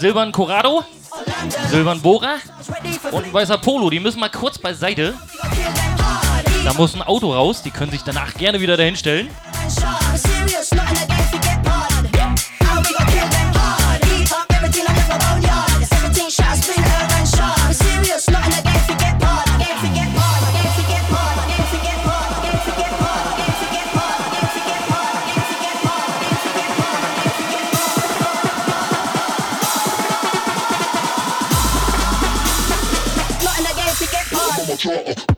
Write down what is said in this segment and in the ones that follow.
silbernen Corrado, silbernen Bora und ein weißer Polo. Die müssen mal kurz beiseite. Da muss ein Auto raus. Die können sich danach gerne wieder dahin That's right.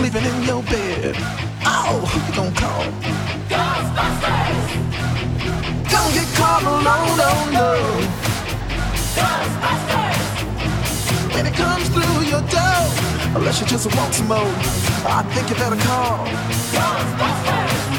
sleeping in your bed. Oh, who gonna call? Ghostbusters! Don't get caught alone, no, no. Ghostbusters! When it comes through your door, unless you just want some more, I think you better call. Ghostbusters!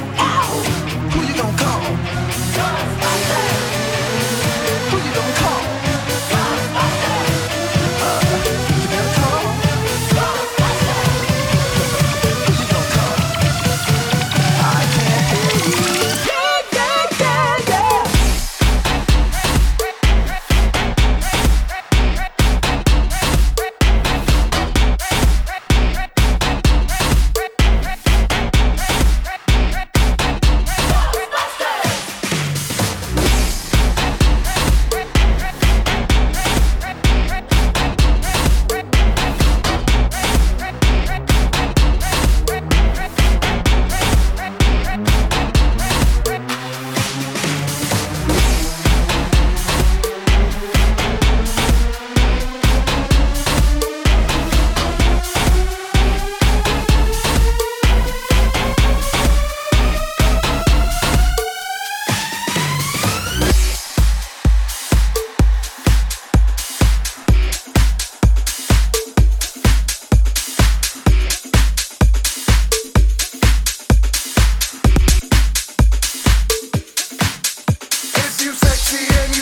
see any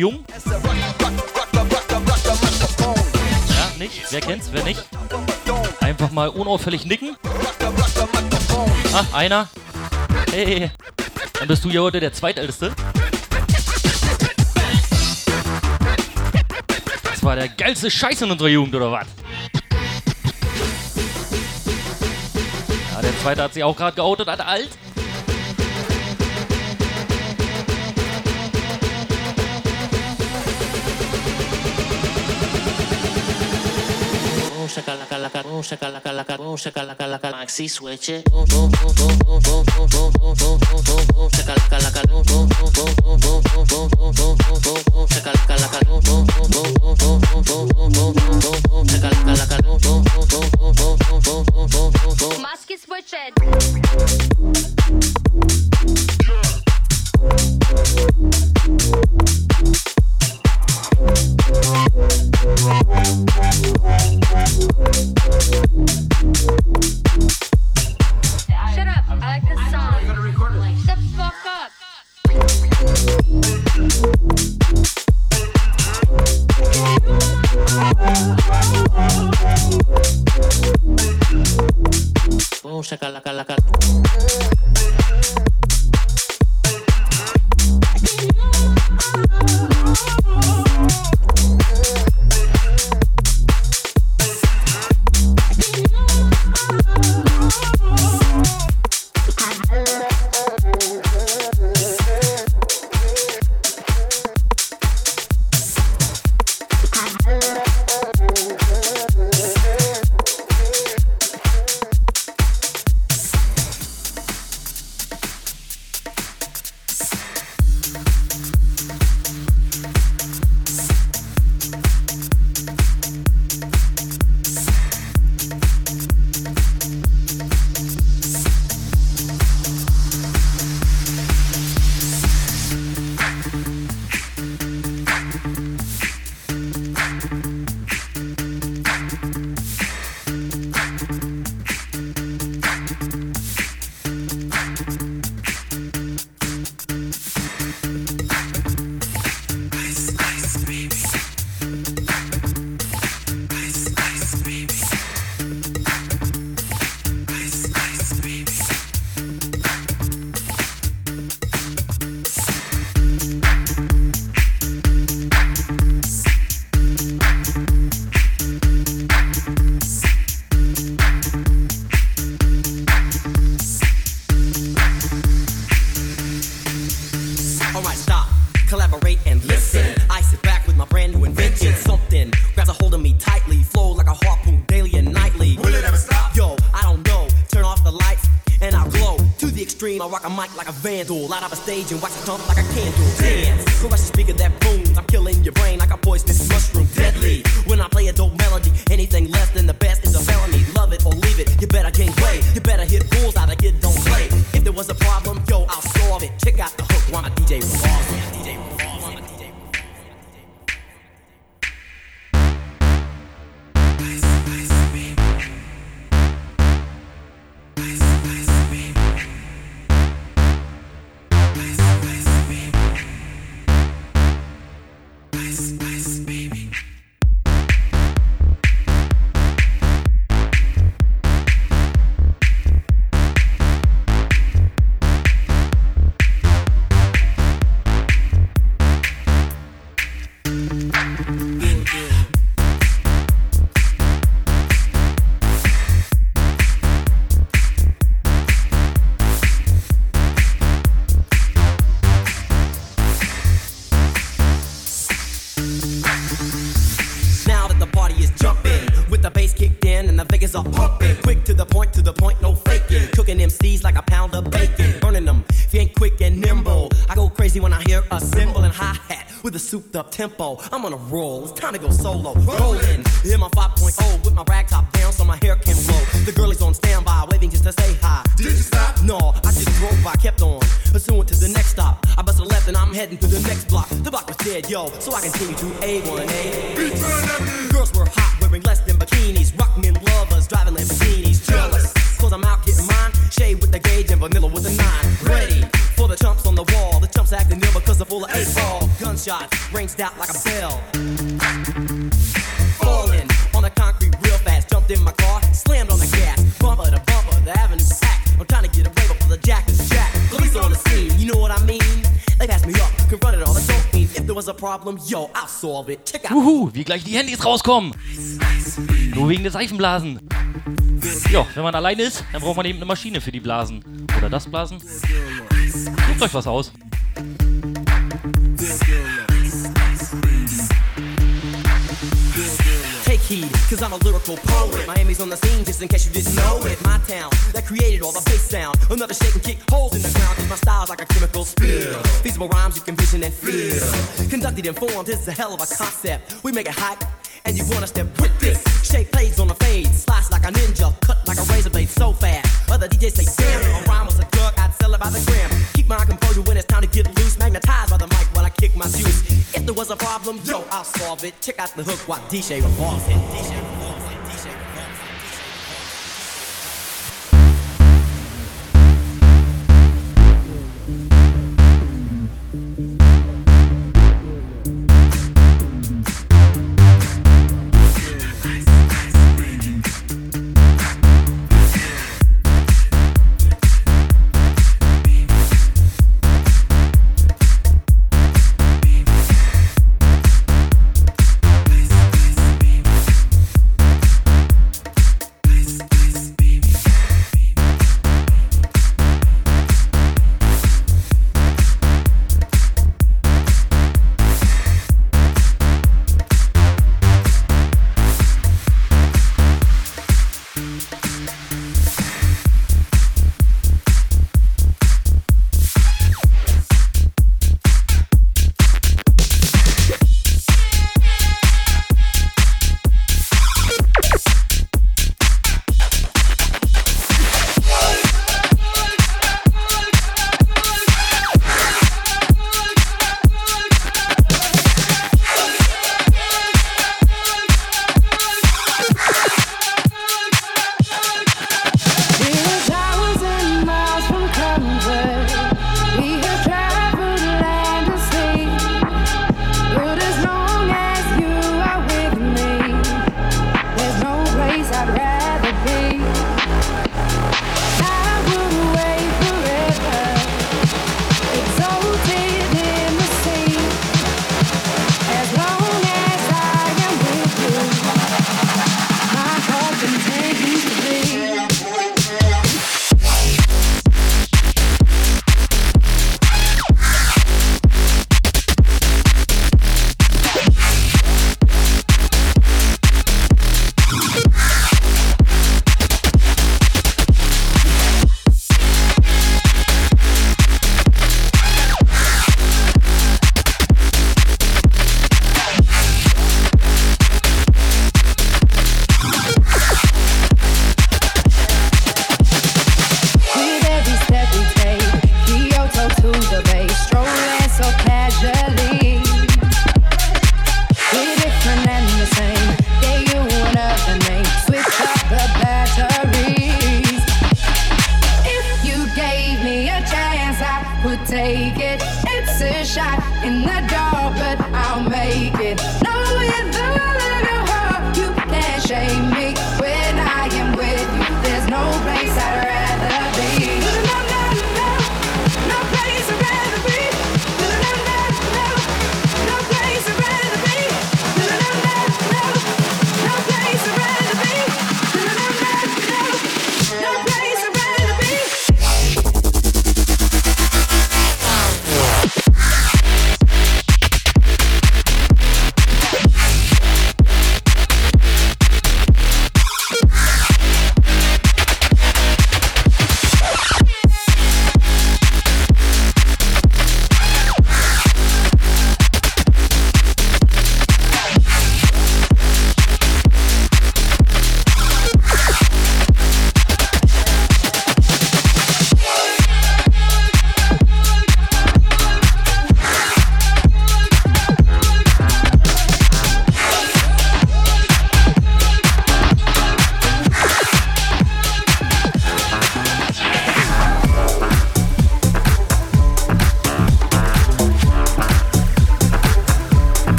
jung? Ja, nicht? Wer kennt's? Wer nicht? Einfach mal unauffällig nicken. Ah, einer. Hey, dann bist du ja heute der Zweitälteste. Das war der geilste Scheiß in unserer Jugend, oder was? Ja, der Zweite hat sich auch gerade geoutet, alt alt. Maxi switch it. Light up. A stage and wax a tongue like a candle. Tempo. I'm on a roll, it's time to go solo. Rolling, hear my 5.0 with my rag top down so my hair can blow. The girl is on standby, waving just to say hi. Did you stop? No, I just drove by, kept on. Pursuing to the next stop. I busted left and I'm heading to the next block. The block was dead, yo, so I continue to A1A. Girls were hot, wearing less than bikinis. Rock men lovers, driving Lamborghinis. Jealous, cause I'm out getting mine. Shade with the gauge and vanilla with the nine. Ready for the chumps on the wall. The chumps acting ill because they're full of eight ball. Gunshots ranged out like a bell. Falling on the concrete real fast. Jumped in my car, slammed on the gas. Bumper to bumper, the avenue packed. I'm trying to get away before the jack is jacked. Police on the scene, you know what I mean? They passed me up, confronted all the dope fiends. If there was a problem, yo, I'll solve it. Check out. Uhu, wie gleich die Handys rauskommen. Nur wegen der Seifenblasen. Ja, wenn man alleine ist, dann braucht man eben eine Maschine für die Blasen. Oder das Blasen. Sucht euch was aus. Take heed, cause I'm a lyrical poet. Miami's on the scene, just in case you didn't know it. My town, that created all the bass sound. Another shake and kick holes in the ground, cause my style's like a chemical spill. Feasible rhymes you can vision and feel. Conducted and formed, is a hell of a concept. We make it hot, and you wanna step with this. Shape plays on the fade, slice like a ninja, cut like a razor blade so fast. Other DJs say, damn, a rhyme was a sell it by the gram. Keep my composure when it's time to get loose, magnetized by the mic while I kick my shoes. If there was a problem, yo, I'll solve it. Check out the hook while DJ revolves it. DJ revolves it.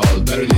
Tall. Very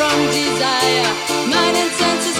from desire, mine and senses.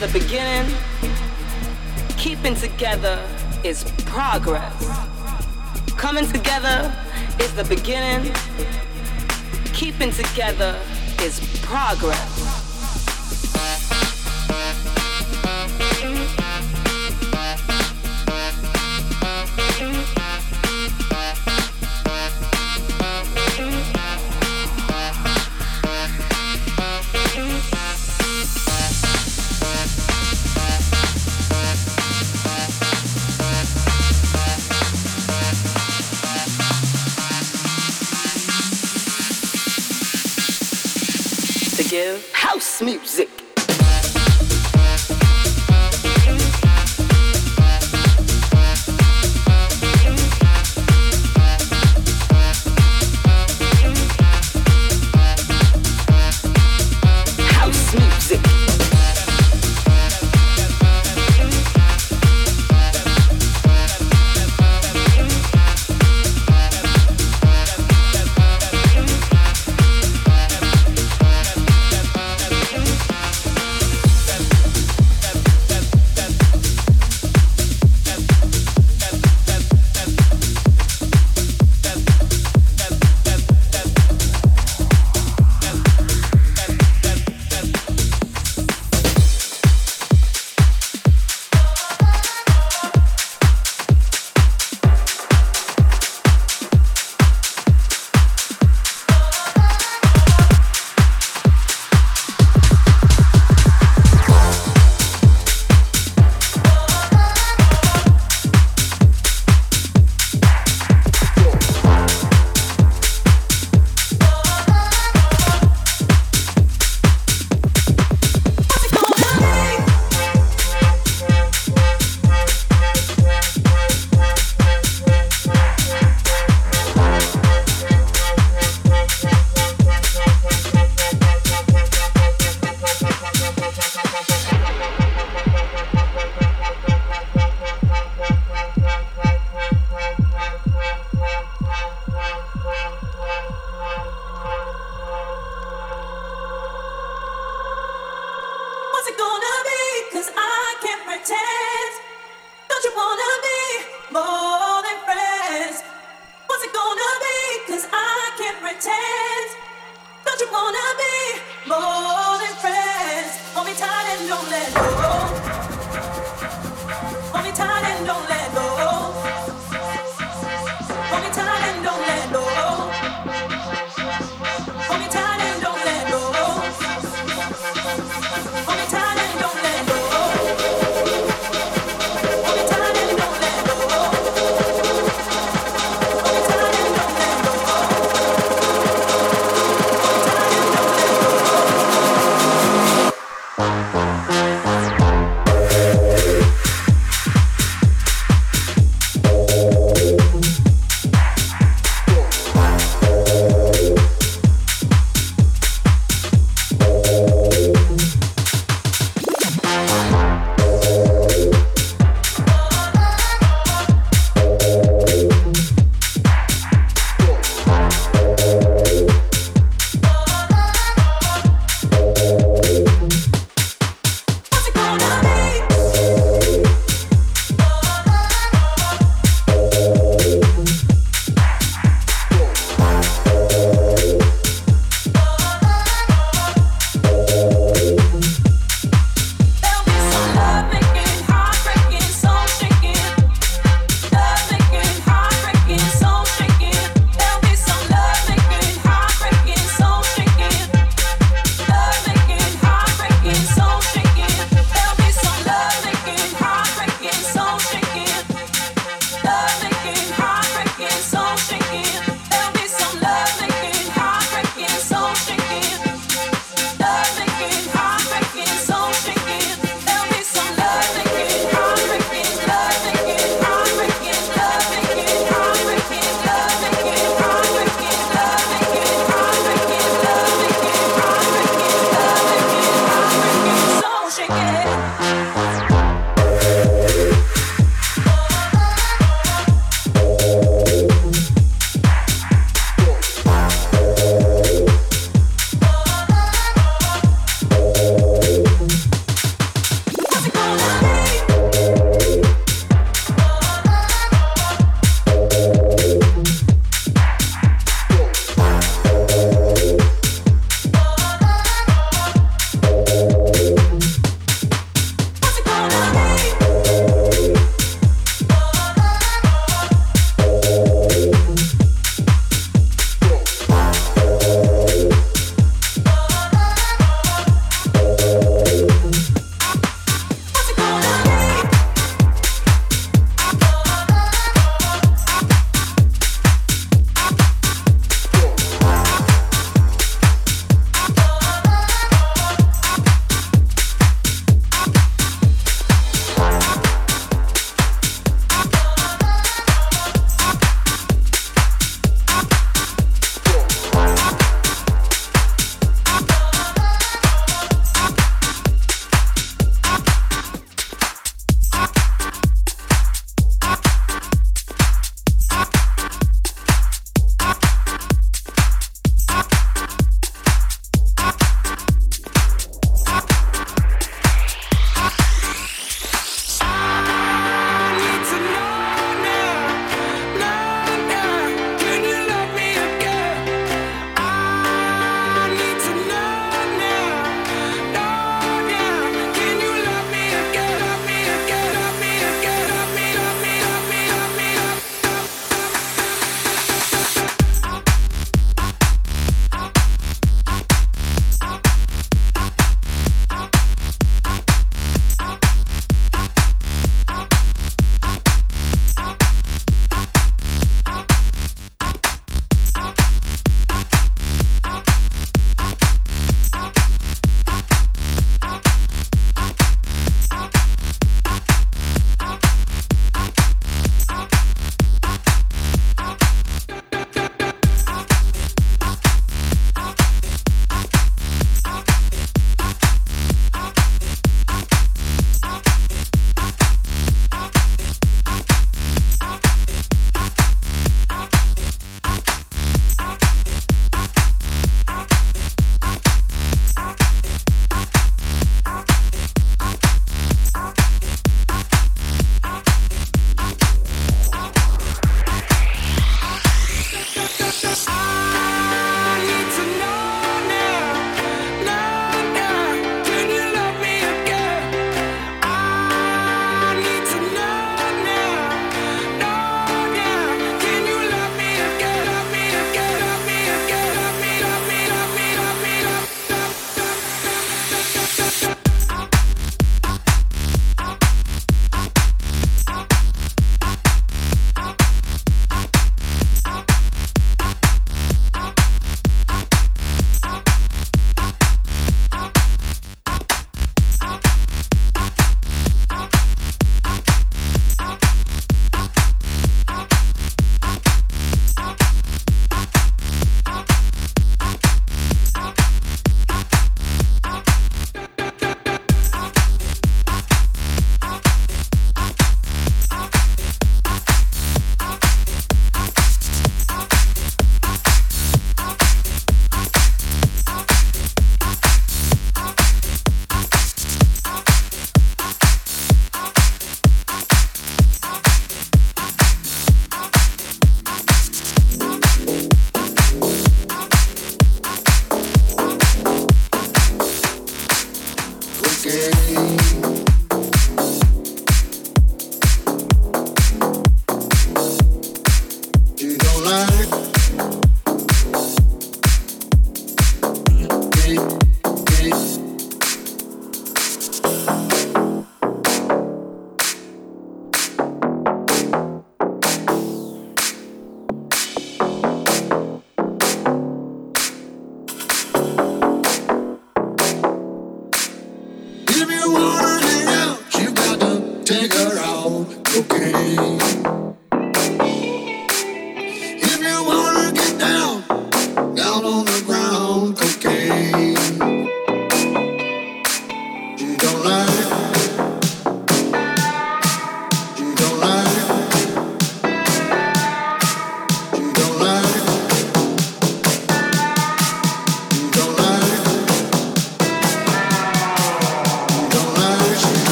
The beginning. Keeping together is progress. Coming together is the beginning. Keeping together is progress. Music.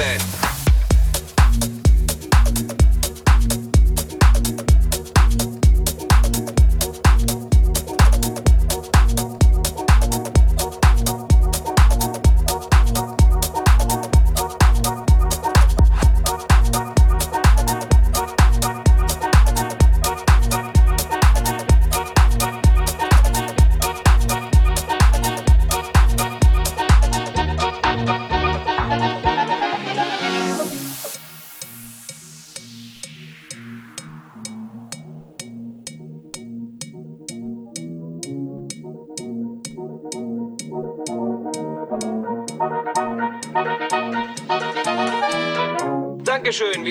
Die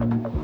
Dankeschön,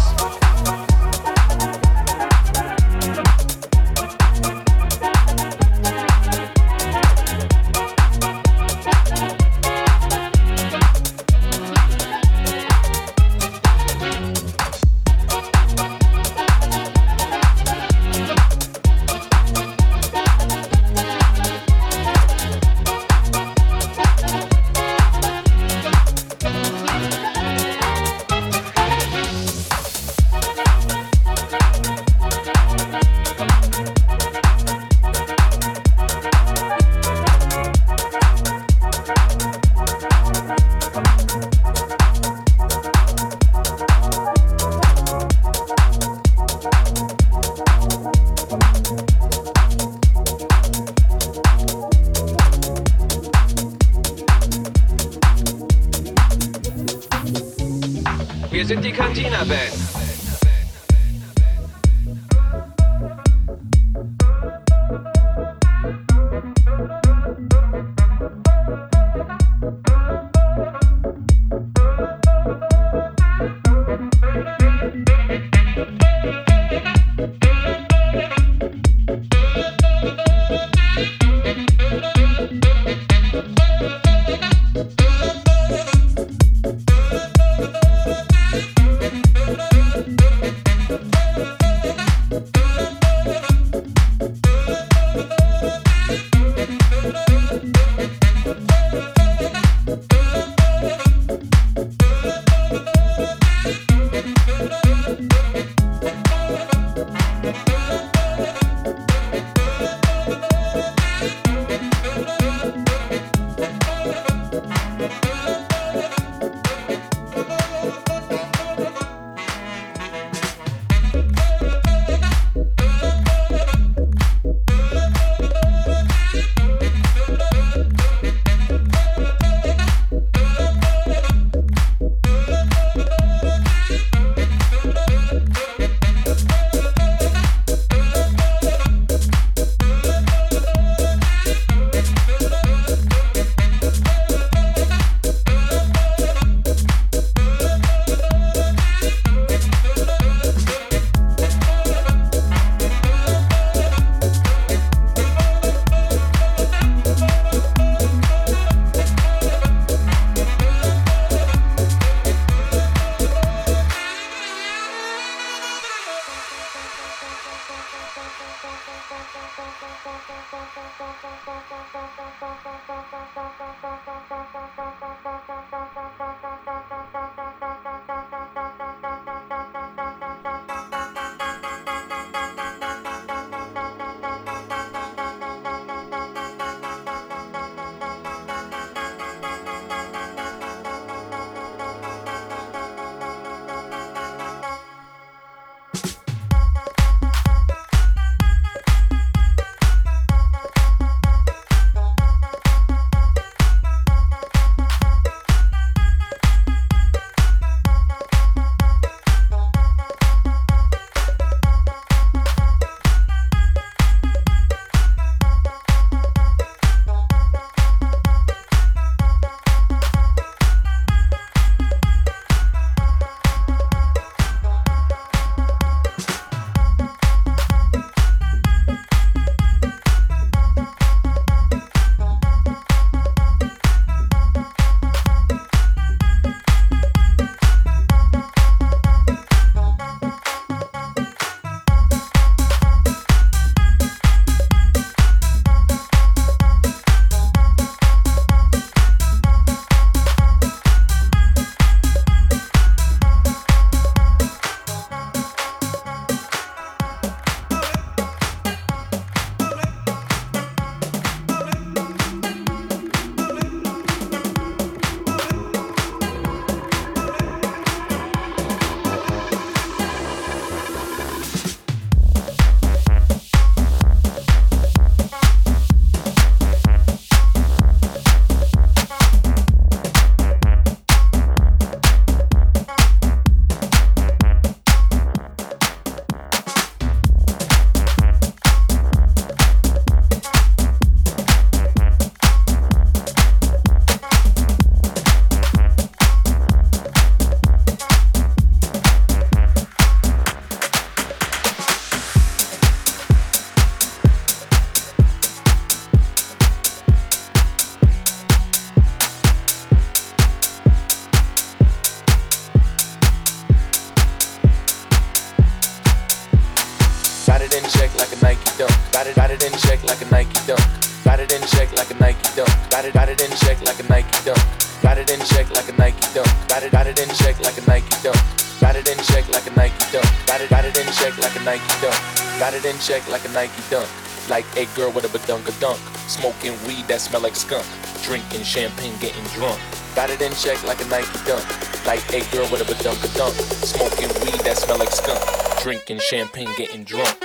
Check like a Nike dunk. Like a girl with a badunka dunk. Smoking weed that smell like skunk. Drinking champagne, getting drunk. Got it in check like a Nike dunk. Like a girl with a badunka dunk. Smoking weed that smell like skunk. Drinking champagne, getting drunk.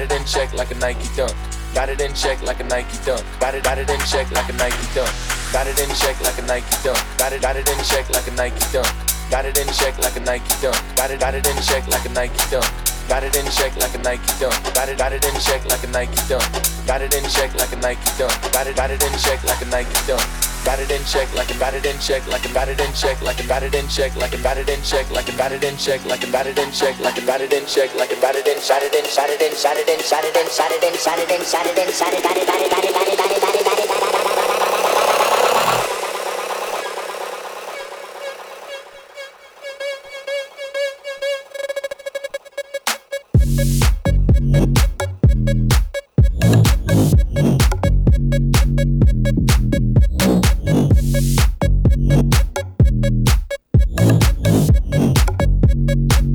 Got it, in check like a Nike dunk. Got it in check like a Nike dunk. Got it, got it in check like a Nike dunk. Got it in check like a Nike dunk. Got it, got it in check like a Nike dunk. Got it in check like a Nike dunk. Got it, got it in check like a Nike dunk. Got it in check like a Nike dunk. Got it, got it in check like a Nike dunk. Got it in check like a Nike dunk. Got it, got it in check like a Nike dunk. It in check like a it in check like a it in check like a it in check like a it in check like a it in check like a it in check like a it in check like a got it in shot it in shot it in shot it in shot it in shot it in shot it in shot it in shot it in shot it got it got it got it got it got it got it